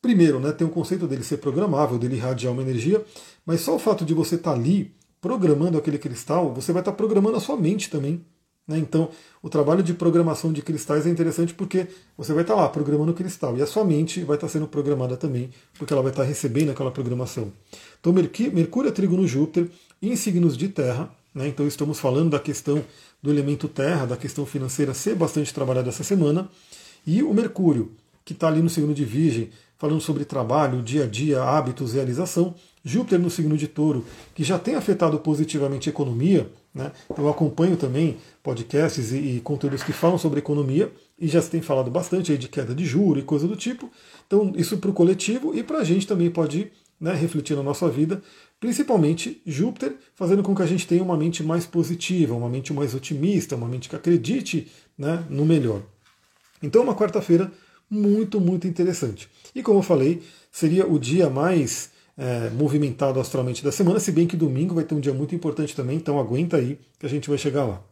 Primeiro, né, tem o conceito dele ser programável, dele irradiar uma energia, mas só o fato de você estar tá ali programando aquele cristal, você vai estar programando a sua mente também. Né? Então, o trabalho de programação de cristais é interessante porque você vai estar lá programando o cristal e a sua mente vai estar sendo programada também, porque ela vai estar recebendo aquela programação. Então, Mercúrio é trigo no Júpiter, em signos de terra. Né? Então, estamos falando da questão do elemento terra, da questão financeira ser bastante trabalhada essa semana. E o Mercúrio, que está ali no signo de Virgem, falando sobre trabalho, dia a dia, hábitos, realização. Júpiter no signo de touro, que já tem afetado positivamente a economia. Né? Eu acompanho também podcasts e, e, conteúdos que falam sobre economia e já se tem falado bastante aí de queda de juros e coisa do tipo. Então, isso para o coletivo e para a gente também pode né, refletir na nossa vida, principalmente Júpiter, fazendo com que a gente tenha uma mente mais positiva, uma mente mais otimista, uma mente que acredite né, no melhor. Então, uma quarta-feira muito, muito interessante. E como eu falei, seria o dia mais é, movimentado astralmente da semana, se bem que domingo vai ter um dia muito importante também, então aguenta aí que a gente vai chegar lá.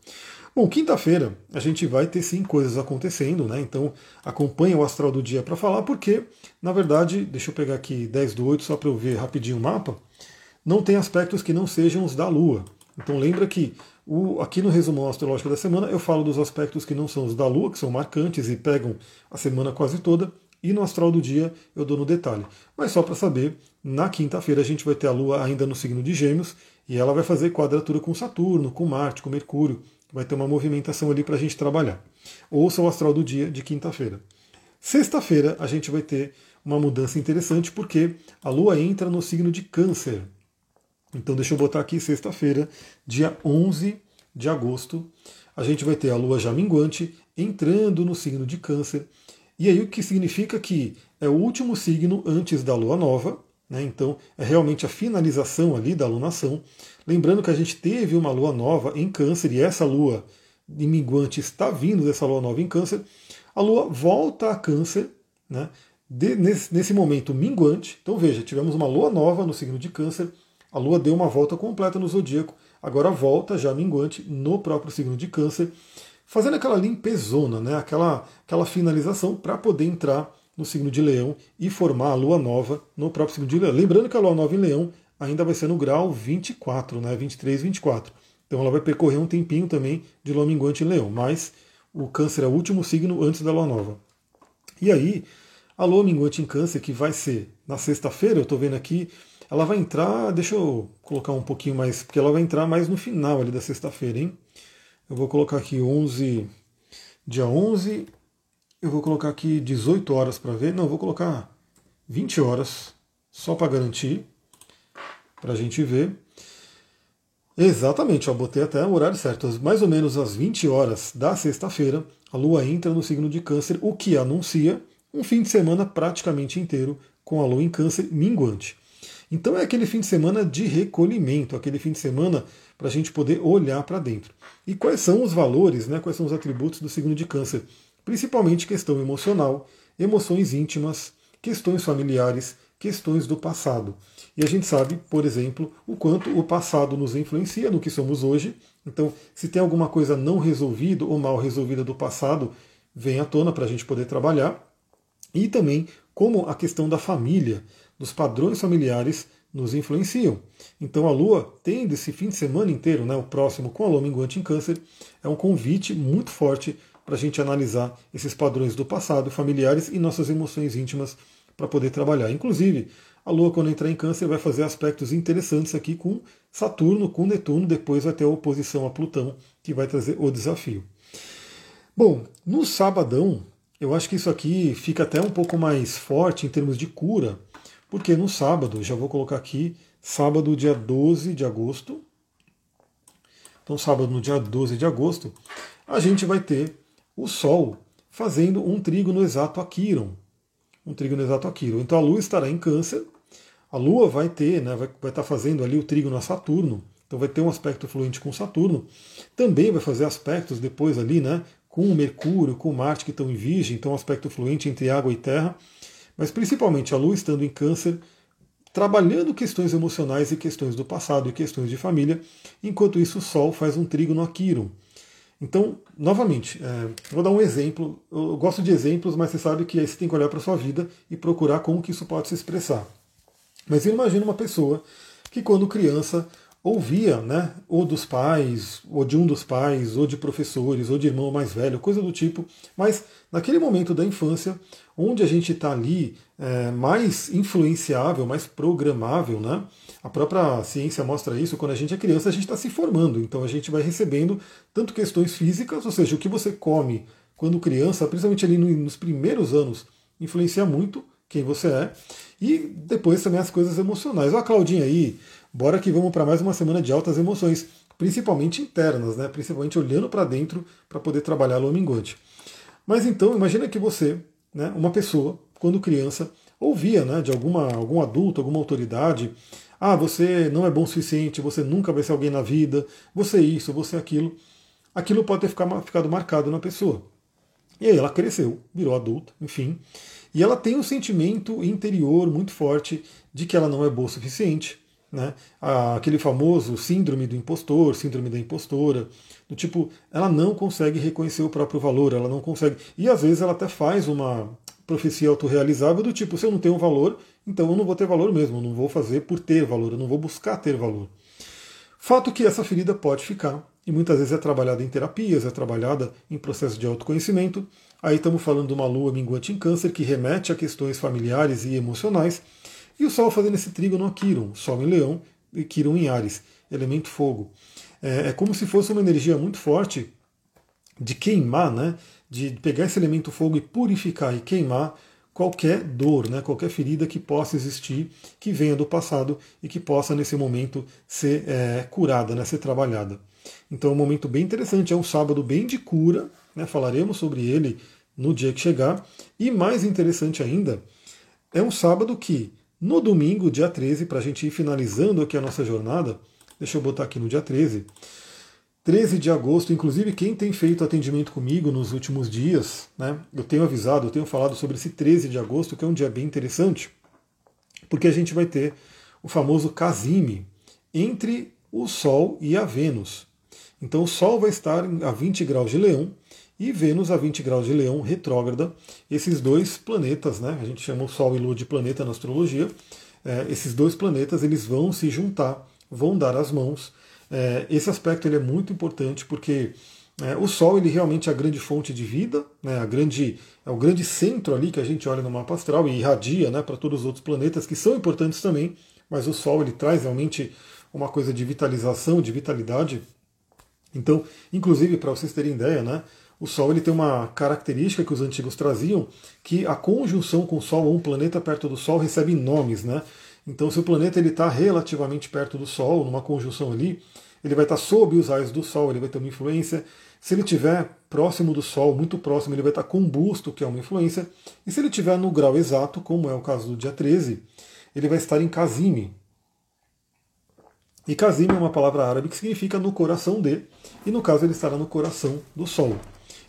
Bom, quinta-feira a gente vai ter sim coisas acontecendo, né? Então acompanha o astral do dia para falar, porque, na verdade, deixa eu pegar aqui 10 do 8 só para eu ver rapidinho o mapa, não tem aspectos que não sejam os da Lua. Então lembra que o, aqui no resumo astrológico da semana eu falo dos aspectos que não são os da Lua, que são marcantes e pegam a semana quase toda, e no astral do dia eu dou no detalhe. Mas só para saber, na quinta-feira a gente vai ter a Lua ainda no signo de Gêmeos e ela vai fazer quadratura com Saturno, com Marte, com Mercúrio. Vai ter uma movimentação ali para a gente trabalhar. Ouça o astral do dia de quinta-feira. Sexta-feira a gente vai ter uma mudança interessante porque a Lua entra no signo de Câncer. Então deixa eu botar aqui sexta-feira, dia 11 de agosto, a gente vai ter a lua já minguante entrando no signo de câncer. E aí o que significa que é o último signo antes da lua nova, né? então é realmente a finalização ali da lunação. Lembrando que a gente teve uma lua nova em Câncer e essa lua de minguante está vindo dessa lua nova em Câncer. A lua volta a Câncer, né? De, nesse, nesse momento minguante. Então veja, tivemos uma lua nova no signo de Câncer, a lua deu uma volta completa no zodíaco, agora volta já minguante no próprio signo de Câncer fazendo aquela limpezona, né? aquela, aquela finalização para poder entrar no signo de Leão e formar a lua nova no próprio signo de Leão. Lembrando que a lua nova em Leão ainda vai ser no grau 24, né? 23, 24. Então ela vai percorrer um tempinho também de lua minguante em Leão, mas o Câncer é o último signo antes da lua nova. E aí, a lua minguante em Câncer, que vai ser na sexta-feira, eu estou vendo aqui, ela vai entrar, deixa eu colocar um pouquinho mais, porque ela vai entrar mais no final ali da sexta-feira, hein? Eu vou colocar aqui 11, dia 11, eu vou colocar aqui 18 horas para ver. Não, eu vou colocar 20 horas, só para garantir, para a gente ver. Exatamente, ó, botei até o horário certo. Mais ou menos às 20 horas da sexta-feira, a Lua entra no signo de Câncer, o que anuncia um fim de semana praticamente inteiro com a Lua em Câncer minguante. Então é aquele fim de semana de recolhimento, aquele fim de semana para a gente poder olhar para dentro. E quais são os valores, né, quais são os atributos do signo de Câncer? Principalmente questão emocional, emoções íntimas, questões familiares, questões do passado. E a gente sabe, por exemplo, o quanto o passado nos influencia no que somos hoje. Então, se tem alguma coisa não resolvida ou mal resolvida do passado, vem à tona para a gente poder trabalhar. E também como a questão da família dos padrões familiares nos influenciam. Então a Lua tem esse fim de semana inteiro, né, o próximo com a Lua minguante em Câncer, é um convite muito forte para a gente analisar esses padrões do passado, familiares e nossas emoções íntimas para poder trabalhar. Inclusive, a Lua, quando entrar em Câncer, vai fazer aspectos interessantes aqui com Saturno, com Netuno, depois vai ter a oposição a Plutão, que vai trazer o desafio. Bom, no sabadão, eu acho que isso aqui fica até um pouco mais forte em termos de cura, porque no sábado, já vou colocar aqui, sábado, dia 12 de agosto. Então, sábado, no dia 12 de agosto, a gente vai ter o Sol fazendo um trígono exato a Quiron. Um trígono exato a Quiron. Então, a Lua estará em Câncer. A Lua vai ter, né, vai, estar fazendo ali o trígono a Saturno. Então, vai ter um aspecto fluente com Saturno. Também vai fazer aspectos depois ali, né, com Mercúrio, com Marte que estão em Virgem. Então, um aspecto fluente entre água e terra mas principalmente a Lua estando em Câncer, trabalhando questões emocionais e questões do passado e questões de família, enquanto isso o Sol faz um trígono a Quiron. Então, novamente, é, vou dar um exemplo. Eu gosto de exemplos, mas você sabe que aí você tem que olhar para a sua vida e procurar como que isso pode se expressar. Mas imagina uma pessoa que quando criança ouvia, né, ou dos pais, ou de um dos pais, ou de professores, ou de irmão mais velho, coisa do tipo, mas naquele momento da infância, onde a gente está ali é, mais influenciável, mais programável, né? A própria ciência mostra isso, quando a gente é criança, a gente está se formando, então a gente vai recebendo tanto questões físicas, ou seja, o que você come quando criança, principalmente ali nos primeiros anos, influencia muito quem você é, e depois também as coisas emocionais. A Claudinha aí, bora que vamos para mais uma semana de altas emoções, principalmente internas, né? principalmente olhando para dentro para poder trabalhar o minguante. Mas então, imagina que você, né, uma pessoa, quando criança, ouvia né, de alguma, algum adulto, alguma autoridade, ah, você não é bom o suficiente, você nunca vai ser alguém na vida, você é isso, você é aquilo. Aquilo pode ter ficado marcado na pessoa. E aí ela cresceu, virou adulta, enfim. E ela tem um sentimento interior muito forte de que ela não é boa o suficiente. Né? Aquele famoso síndrome do impostor, síndrome da impostora, do tipo, ela não consegue reconhecer o próprio valor, ela não consegue. E às vezes ela até faz uma profecia autorrealizável do tipo, se eu não tenho valor, então eu não vou ter valor mesmo, eu não vou fazer por ter valor, eu não vou buscar ter valor. Fato que essa ferida pode ficar, e muitas vezes é trabalhada em terapias, é trabalhada em processo de autoconhecimento. Aí estamos falando de uma lua minguante em câncer que remete a questões familiares e emocionais. E o Sol fazendo esse trígono a Quiron, Sol em Leão e Quiron em Ares, elemento fogo. É, é como se fosse uma energia muito forte de queimar, né? de pegar esse elemento fogo e purificar e queimar qualquer dor, né, qualquer ferida que possa existir, que venha do passado e que possa nesse momento ser é, curada, né, ser trabalhada. Então é um momento bem interessante, é um sábado bem de cura, né, falaremos sobre ele no dia que chegar. E mais interessante ainda, é um sábado que, no domingo, dia 13, para a gente ir finalizando aqui a nossa jornada, deixa eu botar aqui no dia 13. 13 de agosto, inclusive quem tem feito atendimento comigo nos últimos dias, né, eu tenho avisado, eu tenho falado sobre esse 13 de agosto, que é um dia bem interessante, porque a gente vai ter o famoso casime entre o Sol e a Vênus. Então o Sol vai estar a 20 graus de Leão e Vênus a 20 graus de Leão, retrógrada. Esses dois planetas, né, a gente chama o Sol e Lua de planeta na astrologia, é, esses dois planetas eles vão se juntar, vão dar as mãos. É, esse aspecto ele é muito importante porque é, o Sol ele realmente é a grande fonte de vida, né, a grande, é o grande centro ali que a gente olha no mapa astral e irradia né, para todos os outros planetas que são importantes também, mas o Sol ele traz realmente uma coisa de vitalização, de vitalidade. Então, inclusive para vocês terem ideia, né, o Sol ele tem uma característica que os antigos traziam, que a conjunção com o Sol ou um planeta perto do Sol recebe nomes, né? Então, se o planeta está relativamente perto do Sol, numa conjunção ali, ele vai estar tá sob os raios do Sol, ele vai ter uma influência. Se ele estiver próximo do Sol, muito próximo, ele vai estar tá combusto, que é uma influência. E se ele estiver no grau exato, como é o caso do dia 13, ele vai estar em Kazime, e Kazim é uma palavra árabe que significa no coração de, e no caso ele estará no coração do Sol.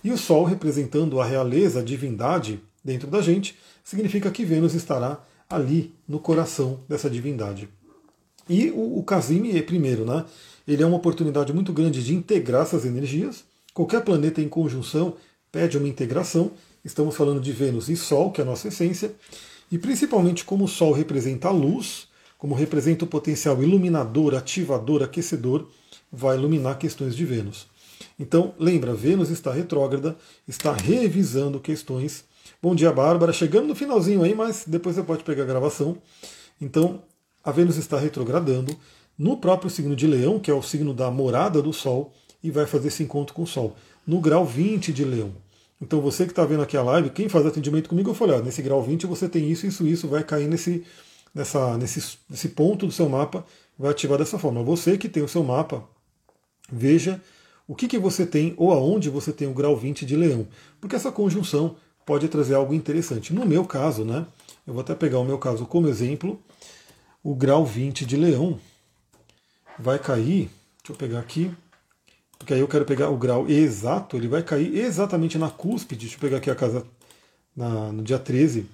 E o Sol, representando a realeza, a divindade dentro da gente, significa que Vênus estará ali no coração dessa divindade. E o, o é primeiro, né? Ele é uma oportunidade muito grande de integrar essas energias. Qualquer planeta em conjunção pede uma integração. Estamos falando de Vênus e Sol, que é a nossa essência. E principalmente como o Sol representa a luz, como representa o potencial iluminador, ativador, aquecedor, vai iluminar questões de Vênus. Então, lembra, Vênus está retrógrada, está revisando questões. Bom dia, Bárbara. Chegando no finalzinho aí, mas depois você pode pegar a gravação. Então, a Vênus está retrogradando no próprio signo de Leão, que é o signo da morada do Sol, e vai fazer esse encontro com o Sol, no grau 20 de Leão. Então, você que está vendo aqui a live, quem faz atendimento comigo, eu falei, nesse grau 20 você tem isso, isso, isso, vai cair nesse nessa, nesse, nesse ponto do seu mapa, vai ativar dessa forma. Você que tem o seu mapa, veja o que, que você tem ou aonde você tem o grau 20 de leão. Porque essa conjunção pode trazer algo interessante. No meu caso, né? Eu vou até pegar o meu caso como exemplo. O grau 20 de leão vai cair. Deixa eu pegar aqui. Porque aí eu quero pegar o grau exato, ele vai cair exatamente na cúspide. Deixa eu pegar aqui a casa na, no dia 13.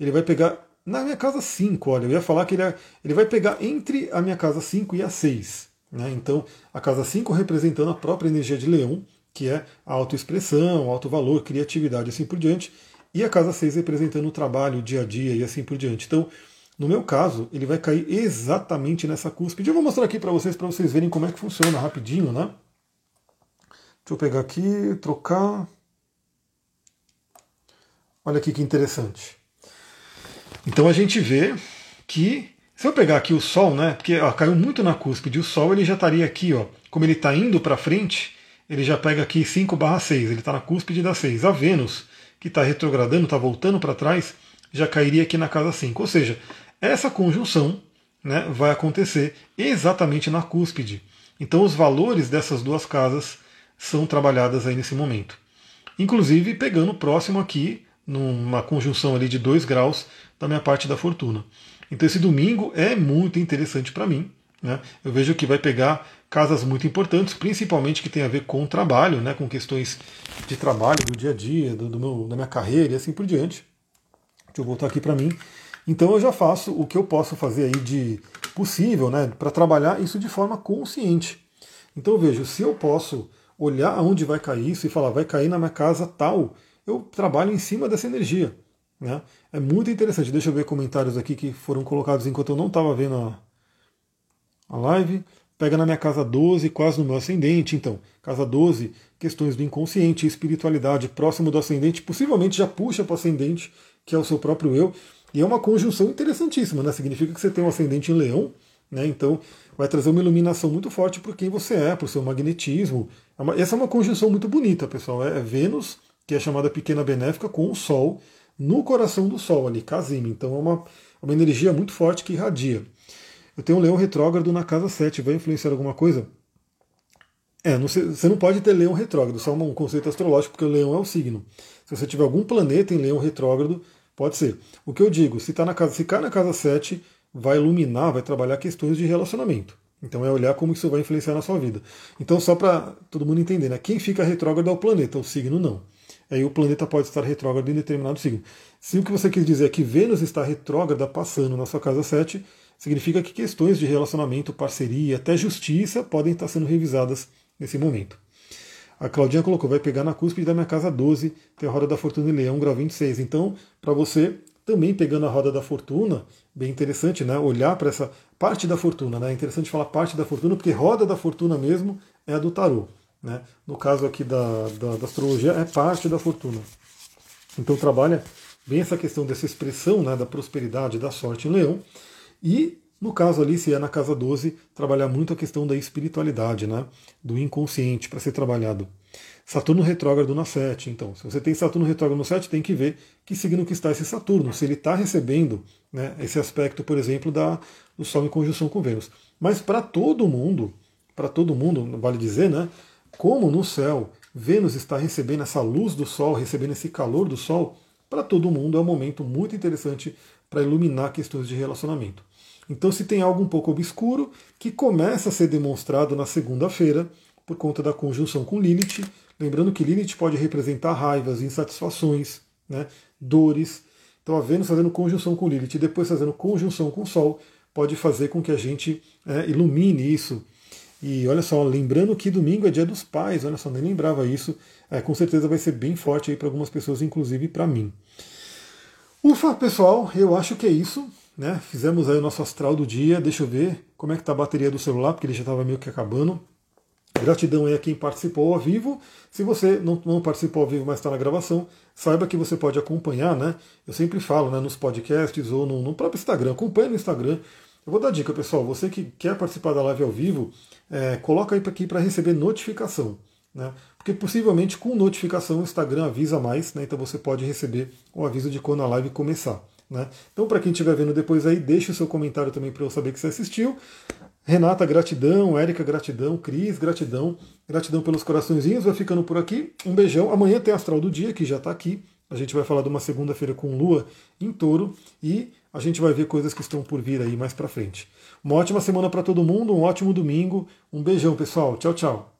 Ele vai pegar na minha casa 5, olha, eu ia falar que ele, é, ele vai pegar entre a minha casa 5 e a 6. Né? Então, a casa 5 representando a própria energia de leão, que é a autoexpressão, alto valor, criatividade e assim por diante, e a casa 6 representando o trabalho, o dia a dia e assim por diante. Então, no meu caso, ele vai cair exatamente nessa cúspide. Eu vou mostrar aqui para vocês, para vocês verem como é que funciona rapidinho, né? Deixa eu pegar aqui, trocar. Olha aqui que interessante. Então a gente vê que, se eu pegar aqui o Sol, né, porque ó, caiu muito na cúspide, o Sol ele já estaria aqui, ó, como ele está indo para frente, ele já pega aqui 5 barra 6, ele está na cúspide da 6. A Vênus, que está retrogradando, está voltando para trás, já cairia aqui na casa 5. Ou seja, essa conjunção né, vai acontecer exatamente na cúspide. Então os valores dessas duas casas são trabalhadas aí nesse momento. Inclusive pegando próximo aqui, numa conjunção ali de 2 graus, da minha parte da fortuna. Então esse domingo é muito interessante para mim. Né? Eu vejo que vai pegar casas muito importantes, principalmente que tem a ver com o trabalho, né? com questões de trabalho, do dia a dia, do, do meu, da minha carreira e assim por diante. Deixa eu voltar aqui para mim. Então eu já faço o que eu posso fazer aí de possível né, para trabalhar isso de forma consciente. Então vejo, se eu posso olhar aonde vai cair isso e falar, vai cair na minha casa tal, eu trabalho em cima dessa energia. Né? É muito interessante. Deixa eu ver comentários aqui que foram colocados enquanto eu não estava vendo a, a live. Pega na minha casa 12, quase no meu ascendente. Então, casa 12, questões do inconsciente, espiritualidade, próximo do ascendente, possivelmente já puxa para o ascendente, que é o seu próprio eu. E é uma conjunção interessantíssima, né? Significa que você tem um ascendente em leão, né? Então vai trazer uma iluminação muito forte para quem você é, para o seu magnetismo. É essa é uma conjunção muito bonita, pessoal. É Vênus, que é chamada pequena benéfica, com o Sol no coração do Sol ali, Casime. Então é uma, uma energia muito forte que irradia. Eu tenho um leão retrógrado na casa 7, vai influenciar alguma coisa? É, não sei, você não pode ter leão retrógrado, só um conceito astrológico, porque o leão é o signo. Se você tiver algum planeta em leão retrógrado, pode ser. O que eu digo, se, tá na casa, se cai na casa 7, vai iluminar, vai trabalhar questões de relacionamento. Então é olhar como isso vai influenciar na sua vida. Então, só para todo mundo entender, né? quem fica retrógrado é o planeta, o signo não. Aí o planeta pode estar retrógrado em determinado signo. Se o que você quis dizer é que Vênus está retrógrada passando na sua casa 7, significa que questões de relacionamento, parceria, até justiça podem estar sendo revisadas nesse momento. A Claudinha colocou, vai pegar na cúspide da minha casa 12, tem a roda da fortuna em leão, grau 26. Então, para você, também pegando a roda da fortuna, bem interessante, né? Olhar para essa parte da fortuna, né? É interessante falar parte da fortuna, porque roda da fortuna mesmo é a do tarô. Né? No caso aqui da, da, da astrologia, é parte da fortuna. Então trabalha bem essa questão dessa expressão né, da prosperidade, da sorte em leão. E no caso ali, se é na casa 12, trabalhar muito a questão da espiritualidade, né? do inconsciente para ser trabalhado. Saturno retrógrado na 7, então. Se você tem Saturno retrógrado no 7, tem que ver que signo que está esse Saturno, se ele está recebendo né, esse aspecto, por exemplo, da, do Sol em conjunção com Vênus. Mas para todo mundo, para todo mundo, vale dizer, né? Como no céu Vênus está recebendo essa luz do Sol, recebendo esse calor do Sol, para todo mundo é um momento muito interessante para iluminar questões de relacionamento. Então, se tem algo um pouco obscuro, que começa a ser demonstrado na segunda-feira, por conta da conjunção com Lilith, lembrando que Lilith pode representar raivas, insatisfações, né, dores. Então, a Vênus fazendo conjunção com Lilith e depois fazendo conjunção com o Sol, pode fazer com que a gente é, ilumine isso. E olha só, lembrando que domingo é dia dos pais, olha só, nem lembrava isso. É, com certeza vai ser bem forte aí para algumas pessoas, inclusive para mim. Ufa, pessoal, eu acho que é isso. Né? Fizemos aí o nosso astral do dia. Deixa eu ver como é que tá a bateria do celular, porque ele já estava meio que acabando. Gratidão aí a quem participou ao vivo. Se você não, não participou ao vivo, mas está na gravação, saiba que você pode acompanhar, né? Eu sempre falo né, nos podcasts ou no, no próprio Instagram. Acompanhe no Instagram. Eu vou dar dica, pessoal. Você que quer participar da live ao vivo, é, coloca aí aqui para receber notificação. Né? Porque possivelmente com notificação o Instagram avisa mais, né? então você pode receber o aviso de quando a live começar. Né? Então, para quem estiver vendo depois aí, deixe o seu comentário também para eu saber que você assistiu. Renata, gratidão. Érica, gratidão. Cris, gratidão. Gratidão pelos coraçõezinhos. Vai ficando por aqui. Um beijão. Amanhã tem Astral do Dia, que já está aqui. A gente vai falar de uma segunda-feira com Lua em touro. E a gente vai ver coisas que estão por vir aí mais para frente. Uma ótima semana para todo mundo. Um ótimo domingo. Um beijão, pessoal. Tchau, tchau.